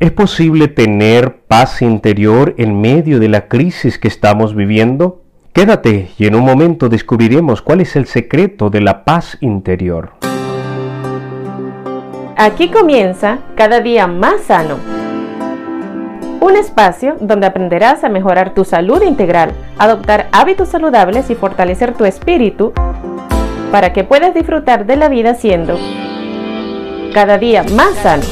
¿Es posible tener paz interior en medio de la crisis que estamos viviendo? Quédate y en un momento descubriremos cuál es el secreto de la paz interior. Aquí comienza cada día más sano. Un espacio donde aprenderás a mejorar tu salud integral, adoptar hábitos saludables y fortalecer tu espíritu para que puedas disfrutar de la vida siendo cada día más sano.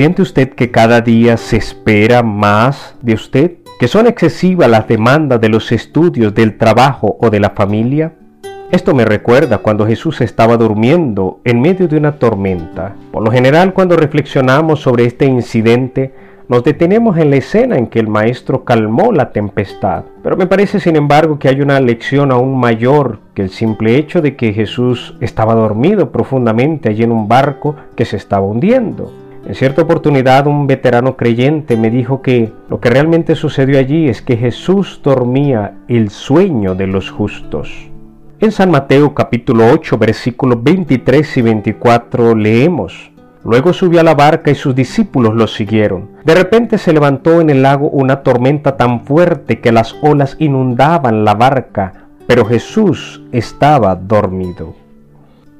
¿Siente usted que cada día se espera más de usted? ¿Que son excesivas las demandas de los estudios, del trabajo o de la familia? Esto me recuerda cuando Jesús estaba durmiendo en medio de una tormenta. Por lo general cuando reflexionamos sobre este incidente, nos detenemos en la escena en que el maestro calmó la tempestad. Pero me parece sin embargo que hay una lección aún mayor que el simple hecho de que Jesús estaba dormido profundamente allí en un barco que se estaba hundiendo. En cierta oportunidad un veterano creyente me dijo que lo que realmente sucedió allí es que Jesús dormía el sueño de los justos. En San Mateo capítulo 8 versículos 23 y 24 leemos, Luego subió a la barca y sus discípulos lo siguieron. De repente se levantó en el lago una tormenta tan fuerte que las olas inundaban la barca, pero Jesús estaba dormido.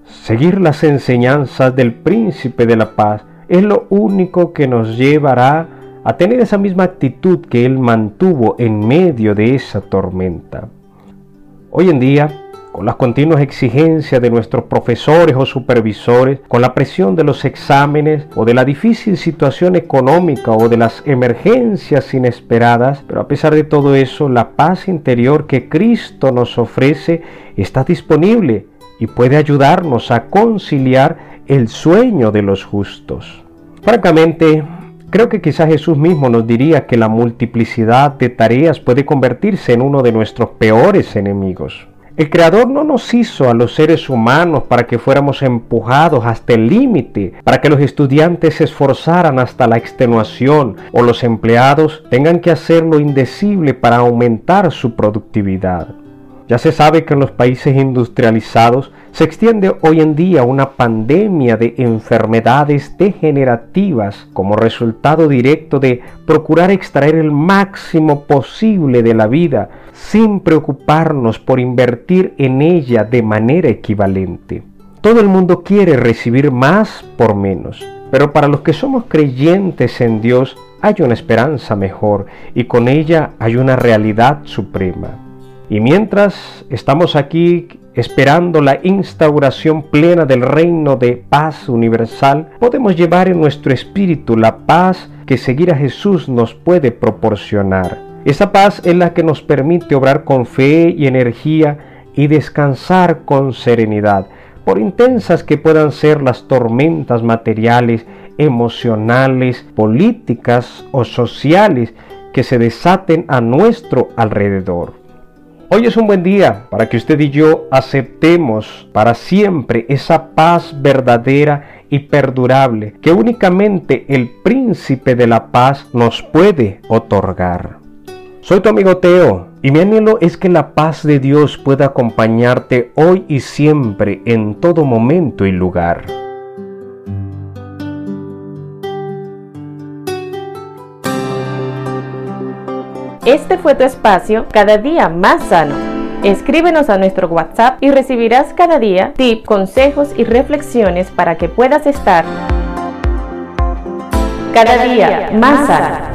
Seguir las enseñanzas del príncipe de la paz es lo único que nos llevará a tener esa misma actitud que Él mantuvo en medio de esa tormenta. Hoy en día, con las continuas exigencias de nuestros profesores o supervisores, con la presión de los exámenes o de la difícil situación económica o de las emergencias inesperadas, pero a pesar de todo eso, la paz interior que Cristo nos ofrece está disponible y puede ayudarnos a conciliar el sueño de los justos. Francamente, creo que quizás Jesús mismo nos diría que la multiplicidad de tareas puede convertirse en uno de nuestros peores enemigos. El Creador no nos hizo a los seres humanos para que fuéramos empujados hasta el límite, para que los estudiantes se esforzaran hasta la extenuación o los empleados tengan que hacer lo indecible para aumentar su productividad. Ya se sabe que en los países industrializados se extiende hoy en día una pandemia de enfermedades degenerativas como resultado directo de procurar extraer el máximo posible de la vida sin preocuparnos por invertir en ella de manera equivalente. Todo el mundo quiere recibir más por menos, pero para los que somos creyentes en Dios hay una esperanza mejor y con ella hay una realidad suprema. Y mientras estamos aquí esperando la instauración plena del reino de paz universal, podemos llevar en nuestro espíritu la paz que seguir a Jesús nos puede proporcionar. Esa paz es la que nos permite obrar con fe y energía y descansar con serenidad, por intensas que puedan ser las tormentas materiales, emocionales, políticas o sociales que se desaten a nuestro alrededor. Hoy es un buen día para que usted y yo aceptemos para siempre esa paz verdadera y perdurable que únicamente el príncipe de la paz nos puede otorgar. Soy tu amigo Teo y mi anhelo es que la paz de Dios pueda acompañarte hoy y siempre en todo momento y lugar. Este fue tu espacio cada día más sano. Escríbenos a nuestro WhatsApp y recibirás cada día tips, consejos y reflexiones para que puedas estar cada, día, más sano.